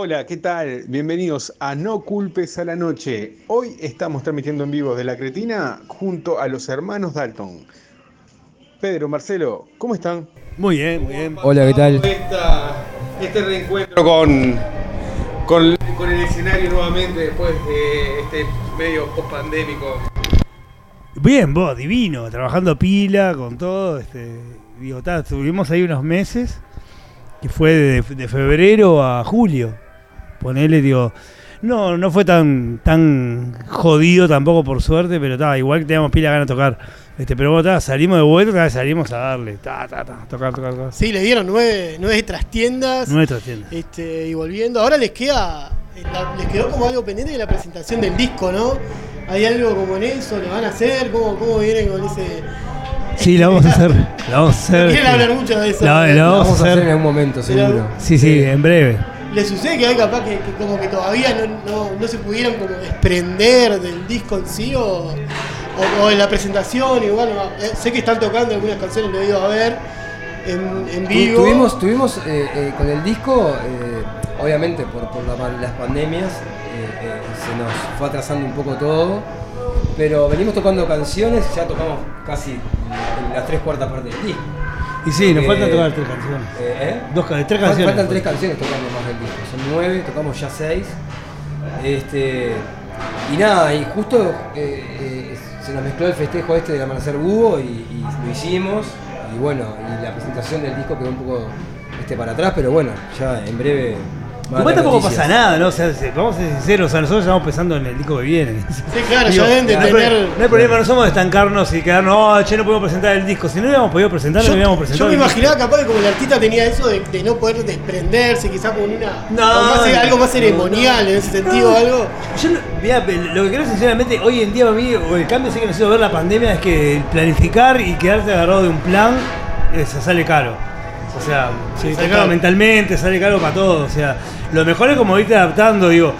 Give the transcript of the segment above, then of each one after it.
Hola, ¿qué tal? Bienvenidos a No Culpes a la Noche. Hoy estamos transmitiendo en vivo de La Cretina junto a los hermanos Dalton. Pedro, Marcelo, ¿cómo están? Muy bien, muy bien. Hola, ¿qué tal? Esta- este reencuentro con, con, con el escenario nuevamente después de este medio post-pandémico. Bien, vos, divino, trabajando pila con todo. Este, digo, ta, estuvimos ahí unos meses, que fue de, de febrero a julio. Ponele, digo, no, no fue tan, tan jodido tampoco por suerte, pero ta, igual que teníamos pila ganas de tocar. Este, pero bueno, ta, salimos de vuelta, ta, salimos a darle, ta, ta, ta, tocar, tocar, tocar. Sí, le dieron nueve, nueve trastiendas. Nuestra tienda. Este, y volviendo. Ahora les queda. eh, la- les quedó como algo pendiente de la presentación del disco, ¿no? ¿Hay algo como en eso? ¿Lo van a hacer? ¿Cómo, cómo vienen con ese.? Sí, la vamos a hacer. La vamos a hacer. No quieren hablar mucho de eso. La, la Lo vamos, vamos a hacer en hacer. algún momento, seguro. Sí, sí, en breve. ¿Les sucede que hay capaz que, que como que todavía no, no, no se pudieron como desprender del disco en sí o, o, o en la presentación? Igual, eh, sé que están tocando algunas canciones, lo he ido a ver en, vivo. Tuvimos, tuvimos eh, eh, con el disco, obviamente por, por la las pandemias, se nos fue atrasando un poco todo, pero venimos tocando canciones, ya tocamos casi en las tres cuartas partes del disco. Y sí, nos Eh, faltan tocar tres canciones. Eh, ¿eh? Dos, tres canciones. Faltan tres canciones tocando más del disco, son nueve, tocamos ya seis. Este, y nada, y justo eh, se nos mezcló el festejo este del amanecer búho y, y lo hicimos. Y bueno, y la presentación del disco quedó un poco este, para atrás, pero bueno, ya en breve. Igual tampoco pasa nada, ¿no? O sea, se- vamos a ser sinceros, o sea, nosotros estamos pensando en el disco que viene. Sí, claro, Digo, ya deben de no, hay tener. no hay problema, no somos de estancarnos y quedarnos, no, che, no podemos presentar el disco. Si no hubiéramos podido presentarlo, Yo, no hubiéramos yo presentado. me el disco. imaginaba capaz que como el artista tenía eso de, de no poder desprenderse, quizás con una. No, más- algo más ceremonial en ese sentido, No. algo. Yo, no- mirá, lo que creo sinceramente, hoy en día para mí, o el cambio sí que necesito ver la pandemia es que el planificar y quedarte agarrado de un plan, eh, se sale caro. O sea, Sí, sale caro mentalmente, sale caro para todo. O sea, lo mejor es como irte adaptando, digo.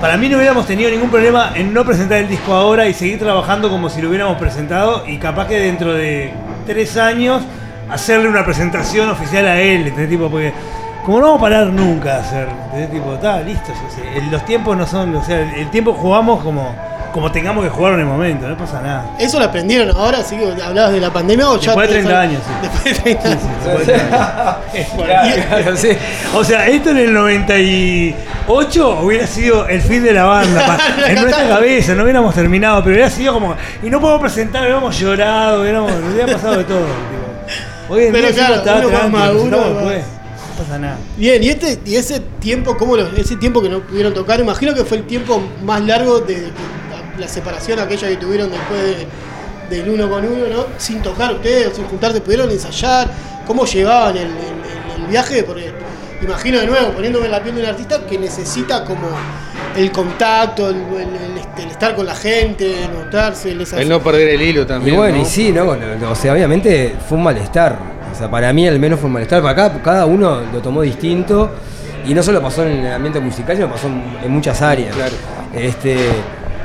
Para mí no hubiéramos tenido ningún problema en no presentar el disco ahora y seguir trabajando como si lo hubiéramos presentado y capaz que dentro de tres años hacerle una presentación oficial a él, ¿entendés? Tipo, porque como no vamos a parar nunca a hacer, ¿entendés? Tipo, está listo, yo sé. El- los tiempos no son, o sea, el, el tiempo jugamos como, como tengamos que jugar en el momento, no pasa nada. Eso lo aprendieron ahora, así que hablabas de la pandemia o ya. Después de 30 años, sí. Después de 30 años. Claro, sí. O sea, esto en el 98 hubiera sido el fin de la banda. en nuestra cabeza, no hubiéramos terminado, pero hubiera sido como. Y no podemos presentar, hubiéramos llorado, hubiéramos, hubiera pasado de todo. tipo. Hoy en Pero día claro, sí, está uno más maduro, después. No pasa nada. Bien, y este y ese tiempo, ¿cómo lo, ese tiempo que no pudieron tocar? Imagino que fue el tiempo más largo de, de la, separación aquella que tuvieron después de- del uno con uno, ¿no? Sin tocar ustedes, sin juntarse, pudieron ensayar. ¿Cómo llevaban el, el- el- el viaje? Porque imagino de nuevo, poniéndome en la piel de un artista que necesita como el contacto, el, el- el este- el estar con la gente, notarse, el El no perder el hilo Y también. bueno, ¿no? y sí, ¿no? O sea, obviamente fue un malestar. O sea, para mí al menos fue un malestar. Para acá cada uno lo tomó distinto. Y no solo pasó en el ambiente musical, sino pasó en, en muchas áreas. Claro. Este,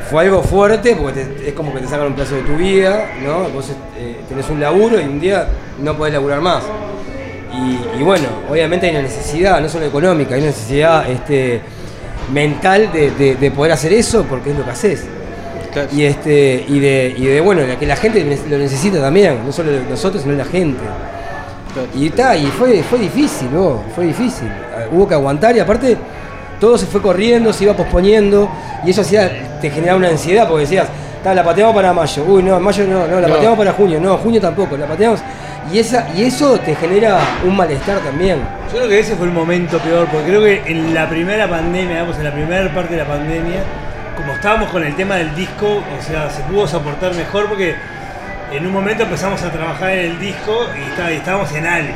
fue algo fuerte porque te- es como que te sacan un pedazo de tu vida, ¿no? Vos eh, tenés un laburo y un día no podés laburar más. Y, y bueno, obviamente hay una necesidad, no solo económica, hay una necesidad este, mental de, de- de poder hacer eso porque es lo que haces. Claro. Y este y de, y de bueno, que la gente lo necesita también, no solo nosotros, sino la gente. Y está, y fue, fue difícil, vos, fue difícil. Eh, Hubo que aguantar y aparte todo se fue corriendo, se iba posponiendo y eso hacía, te generaba una ansiedad porque decías, "Ta, la pateamos para mayo, uy no, mayo no, no, la No. pateamos para junio, no, junio tampoco, la pateamos. Y esa, y eso te genera un malestar también. Yo creo que ese fue el momento peor, porque creo que en la primera pandemia, digamos, en la primera parte de la pandemia, como estábamos con el tema del disco, o sea, se pudo soportar mejor porque en un momento empezamos a trabajar en el disco y, está- y estábamos en algo.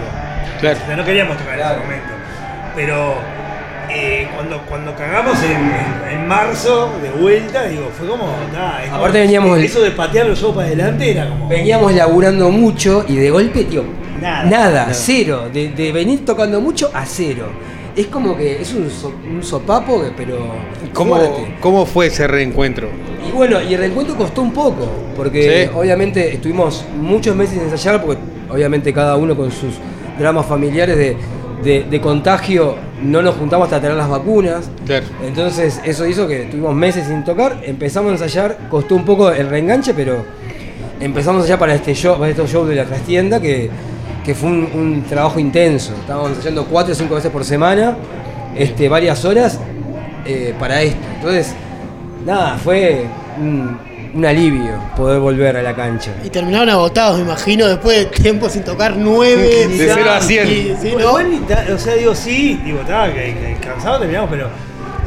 Claro. O sea, no queríamos tocar en Claro. ese momento. Pero eh, cuando, cuando cagamos en, en- en marzo, de vuelta, digo, fue como, nah, como- Aparte veníamos Eso de patear los shows para adelante era como... Veníamos laburando mucho y de golpe, tío, Nada. cero. De, de venir tocando mucho a cero. Es como que es un, so- un sopapo, pero. ¿Cómo, fuerte. ¿Cómo fue ese reencuentro? Y bueno, y el reencuentro costó un poco, porque Sí. obviamente estuvimos muchos meses en ensayar, porque obviamente cada uno con sus dramas familiares de, de, de contagio no nos juntamos hasta tener las vacunas. Claro. Entonces eso hizo que tuvimos meses sin tocar, empezamos a ensayar, costó un poco el reenganche, pero empezamos a ensayar para este show, para estos shows de la trastienda que, que fue un, un trabajo intenso. Estábamos ensayando cuatro o cinco veces por semana, este, varias horas eh, para esto. Entonces, nada, fue un, un alivio poder volver a la cancha. Y terminaron agotados, me imagino, después de tiempo sin tocar nueve. De cero a cien. Y- sí, Bueno, ¿no? o sea, digo, sí, digo, estaba que, que cansado terminamos, pero,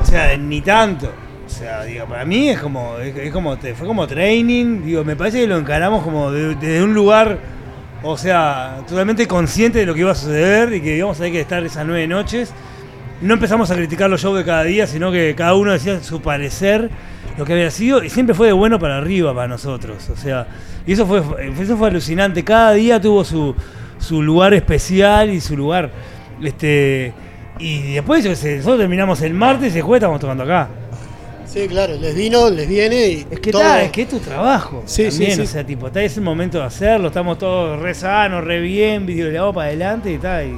o sea, ni tanto. O sea, digo, para mí es como, es, es como, fue como training, digo, me parece que lo encaramos como de- desde un lugar, o sea, totalmente consciente de lo que iba a suceder y que íbamos a tener que estar esas nueve noches. No empezamos a criticar los shows de cada día, sino que cada uno decía su parecer, lo que había sido, y siempre fue de bueno para arriba para nosotros. O sea, y eso fue, eso fue alucinante. Cada día tuvo su, su lugar especial y su lugar. Este, y después, nosotros terminamos el martes y el jueves estamos tocando acá. Sí, claro, les vino, les viene y. Es que todo. es que es tu trabajo. Sí, sí, también, sí. O sea, tipo, está, es el momento de hacerlo, estamos todos re sanos, re bien, video le hago para adelante y está, y,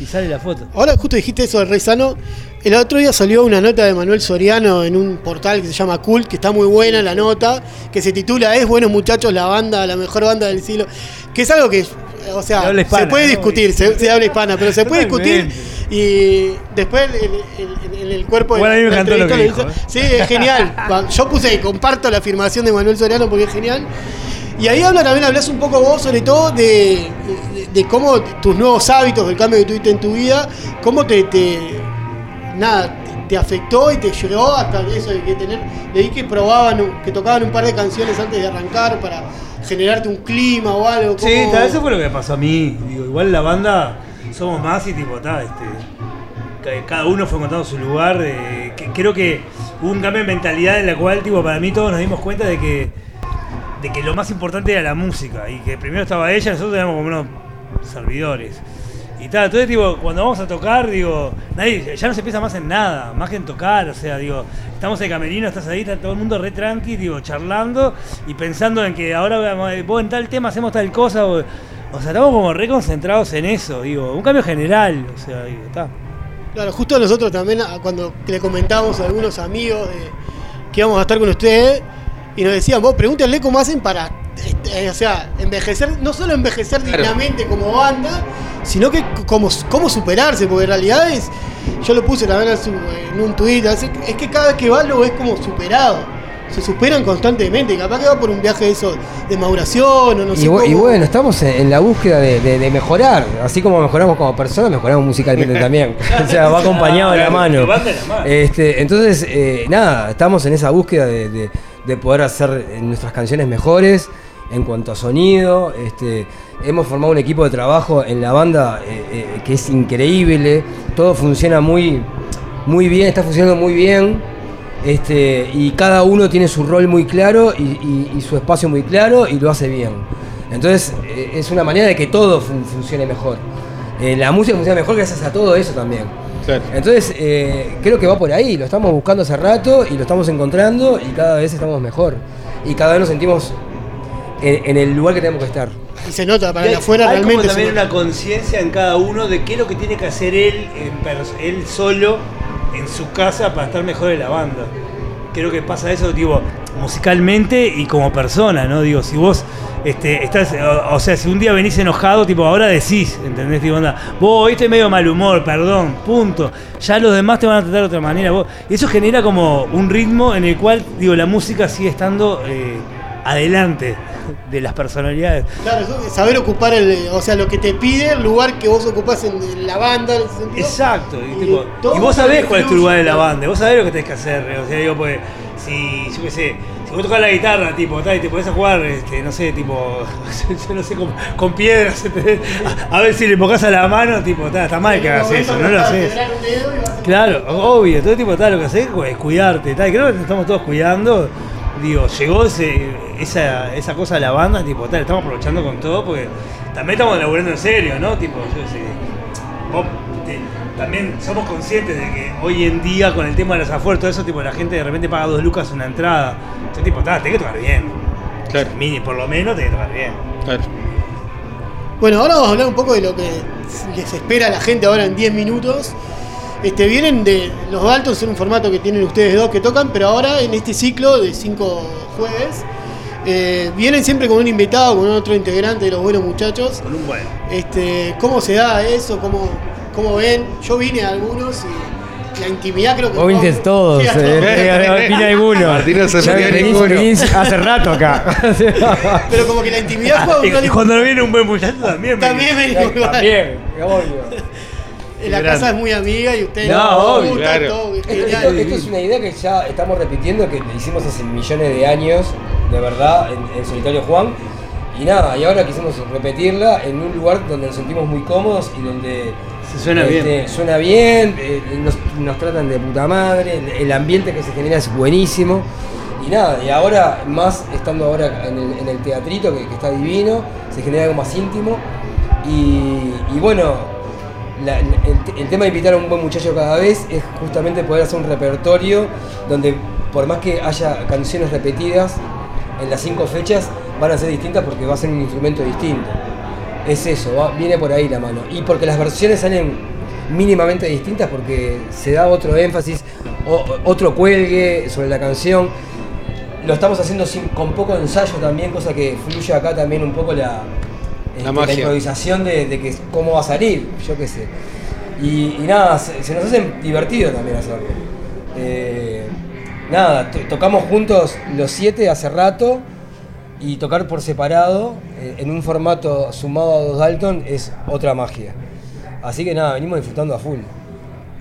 y sale la foto. Ahora justo dijiste eso del Rey Sano. El otro día salió una nota de Manuel Soriano en un portal que se llama Cult, que está muy buena la nota, que se titula Es Buenos Muchachos, la banda, la mejor banda del siglo. Que es algo que, o sea, De hispana, se puede ¿no? discutir, se, se habla hispana, pero se puede discutir. Y después en, en- en el cuerpo de mí me la encantó lo entrevista dijo, Sí, es genial. Yo puse y comparto la afirmación de Manuel Soriano porque es genial. Y ahí habla también, hablas un poco vos sobre todo de, de- cómo tus nuevos hábitos, del cambio que tuviste en tu vida, cómo te, te- nada, te, afectó y te llegó hasta eso de que tener, leí que probaban, que tocaban un par de canciones antes de arrancar para generarte un clima o algo. Sí, ¿cómo- ta, eso fue lo que me pasó a mí. Digo, igual la banda somos más y tipo, ta, este, ca- cada uno fue encontrando su lugar. eh, que- creo que hubo un cambio de mentalidad en la cual, tipo, para mí todos nos dimos cuenta de que, de que lo más importante era la música y que primero estaba ella, nosotros éramos como unos servidores. Y tal, entonces digo, cuando vamos a tocar, digo, nadie, ya no se piensa más en nada, más que en tocar, o sea, digo, estamos en camerino, estás ahí, está todo el mundo re tranqui, digo, charlando y pensando en que ahora vos en tal tema hacemos tal cosa, o, sea, estamos como re concentrados en eso, digo, un cambio general, o sea, digo, está. Claro, justo nosotros también, a- cuando le comentábamos a algunos amigos que íbamos a estar con ustedes, y nos decían, vos pregúntenle cómo hacen para, o sea, envejecer, no solo envejecer Claro. dignamente como banda, sino que c- cómo, cómo superarse, porque en realidad es, yo lo puse también en, su- en un tuit, es es que cada vez que va lo ves como superado. Se superan constantemente, y capaz que va por un viaje de eso, de maduración o no sé Y, bu- y bueno, estamos en, en la búsqueda de, de- de mejorar. Así como mejoramos como personas, mejoramos musicalmente también. o sea, va acompañado de la mano. La. Este, entonces, eh, nada, estamos en esa búsqueda de, de- de poder hacer eh, nuestras canciones mejores en cuanto a sonido. Este, hemos formado un equipo de trabajo en la banda eh, eh, que es increíble. Todo funciona muy, muy bien, está funcionando muy bien. Este, y cada uno tiene su rol muy claro y, y- y su espacio muy claro y lo hace bien. Entonces eh, es una manera de que todo fun- funcione mejor. La música funciona mejor gracias a todo eso también. Claro. Entonces creo que va por ahí, lo estamos buscando hace rato y lo estamos encontrando y cada vez estamos mejor. Y cada vez nos sentimos en, en el lugar que tenemos que estar. Y se nota, para Y hay- afuera hay como realmente. se también una conciencia en cada uno de qué es lo que tiene que hacer él, él solo, en su casa, para estar mejor en la banda. Creo que pasa eso, digo, musicalmente y como persona, ¿no? Digo, si vos este, estás, o, o sea, si un día venís enojado, tipo, ahora decís, ¿entendés? Tipo, onda, vos hoy estoy medio mal humor, perdón, punto. Ya los demás te van a tratar de otra manera. Vos, y eso genera como un ritmo en el cual, digo, la música sigue estando eh, adelante de las personalidades. Claro, saber ocupar el, o sea, lo que te pide, el lugar que vos ocupás en, la banda, en ese sentido. Exacto, y, tipo, y vos sabés cuál es tu lugar en la banda, vos sabés lo que tenés que hacer, o sea, digo, pues, si, yo qué sé, si vos tocas la guitarra, tipo, tal, y te podés a jugar, este, no sé, tipo, yo no sé, con, con piedras, a, a ver si le enfocás a la mano, tipo, tal, está mal que hagas eso, no lo haces. Claro, obvio, todo tipo tal, lo que haces pues, es cuidarte, tal, creo que nos estamos todos cuidando. Digo, llegó ese, esa, esa cosa a la banda, tipo, tal, estamos aprovechando con todo porque también estamos laburando en serio, ¿no? Tipo, yo sé, te- también somos conscientes de que hoy en día con el tema de los afueros, todo eso, tipo, la gente de repente paga dos lucas una entrada. Entonces, tipo, tal, tenés que tocar bien. Claro. Mini, por lo menos tenés que tocar bien. Claro. Bueno, ahora vamos a hablar un poco de lo que les espera a la gente ahora en 10 minutos. Este, vienen de los Dalton, son un formato que tienen ustedes dos que tocan, pero ahora en este ciclo de 5 jueves, eh, vienen siempre con un invitado, con otro integrante de los buenos muchachos. Con un bueno. Este, ¿Cómo se da eso? ¿Cómo, ¿Cómo ven? Yo vine a algunos y la intimidad creo que... Vos viniste todos, Sí, a eh, todos. eh, vine alguno. Martín no se hace rato acá. Pero como que la intimidad Y rol cuando viene un buen muchacho también. me- También venimos igual. También. La Grande. casa es muy amiga y ustedes No, nos obvio, claro. todo, es Esto, genial. esto- esto es una idea que ya estamos repitiendo, que le hicimos hace millones de años, de verdad, en, en Solitario Juan. Y nada, y ahora quisimos repetirla en un lugar donde nos sentimos muy cómodos y donde Se suena este, bien. suena bien, eh, nos, nos tratan de puta madre, el, el ambiente que se genera es buenísimo. Y nada, y ahora más estando ahora en el, en el teatrito, que, que está divino, se genera algo más íntimo. Y, y bueno, el, tema de invitar a un buen muchacho cada vez es justamente poder hacer un repertorio donde por más que haya canciones repetidas en las cinco fechas, van a ser distintas porque va a ser un instrumento distinto. Es eso, viene por ahí la mano. Y porque las versiones salen mínimamente distintas porque se da otro énfasis, o- otro cuelgue sobre la canción. Lo estamos haciendo sin- con poco ensayo también, cosa que fluye acá también un poco la, este, magia. improvisación de, de que cómo va a salir, yo qué sé. Y, y nada, se, se nos hace divertido también hacerlo. Eh, nada, to- tocamos juntos los siete hace rato y tocar por separado eh, en un formato sumado a dos Dalton es otra magia. Así que nada, venimos disfrutando a full.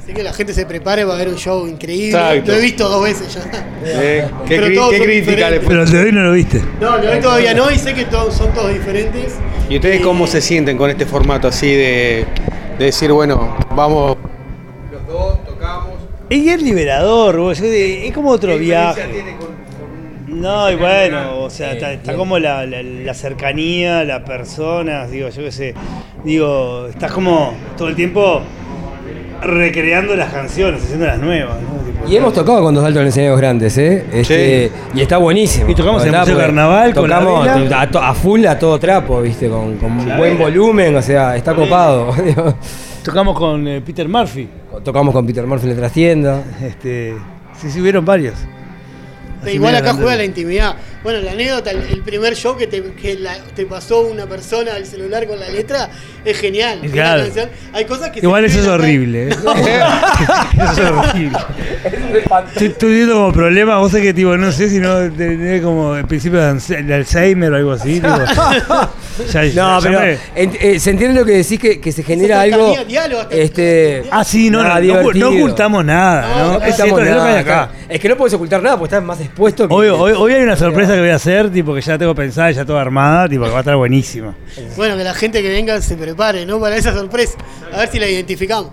Así que la gente se prepare para ver un show increíble. Exacto. Lo he visto dos veces ya. Eh, ¿Qué, qué crítica. Pero el de hoy no lo viste. No, lo vi todavía no y sé que todos, son todos diferentes. ¿Y ustedes cómo se sienten con este formato así de, de decir, bueno, vamos los dos, tocamos? Y es liberador, vos, es como otro viaje. No, y bueno, o sea, está, como la, la- la cercanía, las personas, digo, yo qué sé. Digo, estás como todo el tiempo recreando las canciones, haciendo las nuevas, ¿no? Y hemos tocado con dos Dalton en escenarios grandes, ¿eh? Este, Y está buenísimo. Y tocamos en el Carnaval con la Tocamos a, full, a todo trapo, ¿viste? Con, buen vela. volumen, o sea, está copado. Tocamos con eh, Peter Murphy. Tocamos con Peter Murphy en la trastienda. Este, sí, sí, hubieron varios. Igual acá juega la intimidad. Bueno, la anécdota, el, el primer show que, te, que la- te pasó una persona al celular con la letra es genial. Claro. canción- Hay cosas que Igual eso es horrible. ¿eh? eso es horrible. Estoy, estoy viendo como problema, vos sabés que tipo, no sé si no tener como el principio de Alzheimer o algo así. tipo. Ya- ya No, pero me- eh, se entiende lo que decís que, que se genera algo. diálogo este, Ah, sí, no, no, no, ocultamos nada, No, ¿no? Es nada, Es que no puedes ocultar nada porque estás más expuesto que. Hoy, hoy, hoy hay una sorpresa que voy a hacer, tipo que ya tengo pensada, ya toda armada, tipo que va a estar buenísima. Bueno, que la gente que venga se prepare, ¿no? Para esa sorpresa. A ver si la identificamos.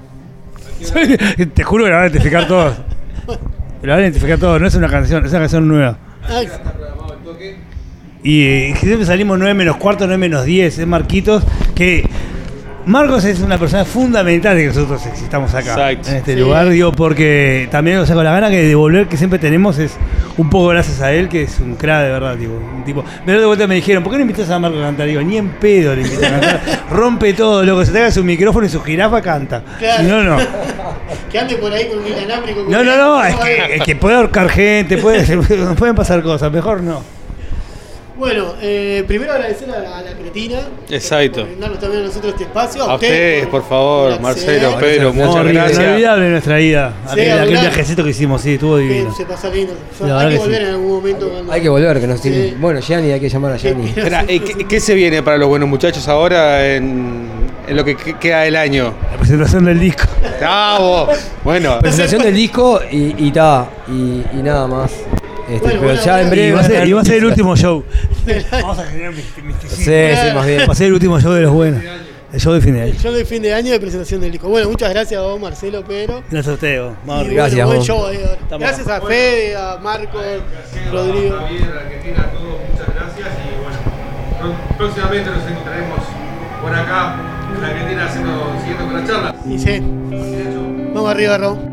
Te juro que la van a identificar todos. La van a identificar todos, no es una canción, es una canción nueva. Ay, Y eh, siempre salimos 9 menos cuarto, 9 menos 10, es Marquitos, que Marcos es una persona fundamental de que nosotros existamos acá, Exacto. en este Sí. lugar, digo, porque también, o sea, con la gana que de devolver que siempre tenemos es un poco gracias a él, que es un crack de verdad, tipo, un tipo. Pero de vuelta me dijeron, ¿por qué no invitas a Marcos a cantar? Digo, ni en pedo le invitas a cantar, rompe todo, loco, se traiga su micrófono y su jirafa canta. Claro. No, no. que ande por ahí con un inalámbrico. No, no, no, es que, es que puede ahorcar gente, puede, pueden pasar cosas, mejor no. Bueno, eh, primero agradecer a la, a la Cretina. Exacto. Por brindarnos también a nosotros este espacio. A ustedes, por favor, por Marcelo, acceder, Pedro, muchas gracias. Inolvidable nuestra ida. Sí, aquel, aquel viajecito que hicimos, sí, estuvo divino. se pasa lindo. La verdad hay que que volver sí. en algún momento. cuando- Hay que volver, que nos Sí. tiene. Bueno, Gianni, hay que llamar a Gianni. Espera, eh, ¿qué, qué se viene para los buenos muchachos ahora en, en lo que que- queda del año? La presentación del disco. ¡Bravo! Bueno, Presentación del disco y, y ta, y, y nada más. Este, Bueno, pero bueno, ya en bueno. breve. Y va, a ser, y va a ser el último show. El Vamos a generar misti- misticismo. Sí, sí, más bien. Va a ser el último show de los buenos. El show de fin de año. show de fin de año de presentación del disco. Bueno, muchas gracias a vos, Marcelo, Pedro. Gracias a ustedes, arriba. Gracias, buen vos. show. Estamos- Gracias a Fede, a Marco, Rodrigo. Argentina, a todos, muchas gracias y bueno, pró- próximamente nos encontraremos por acá en la Argentina haciendo, siguiendo con la charla. Y sí, vamos arriba, Ro.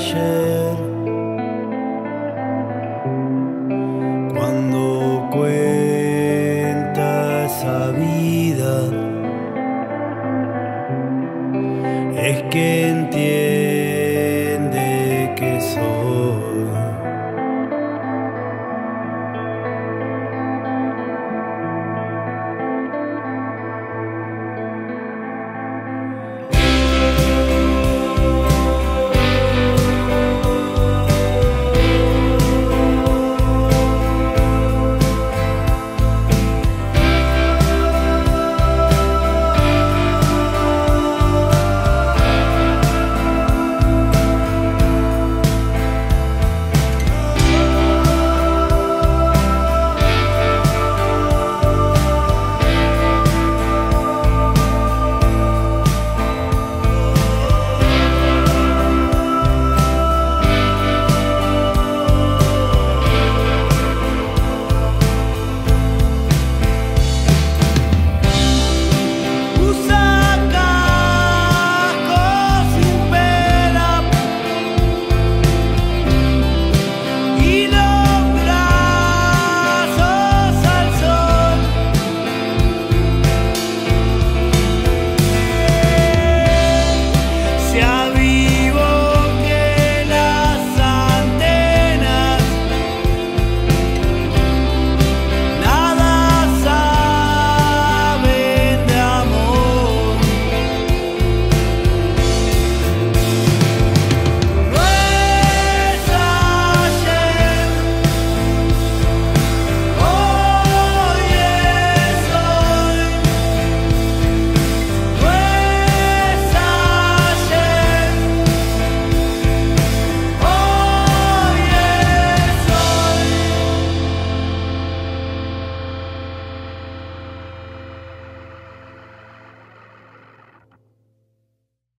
Es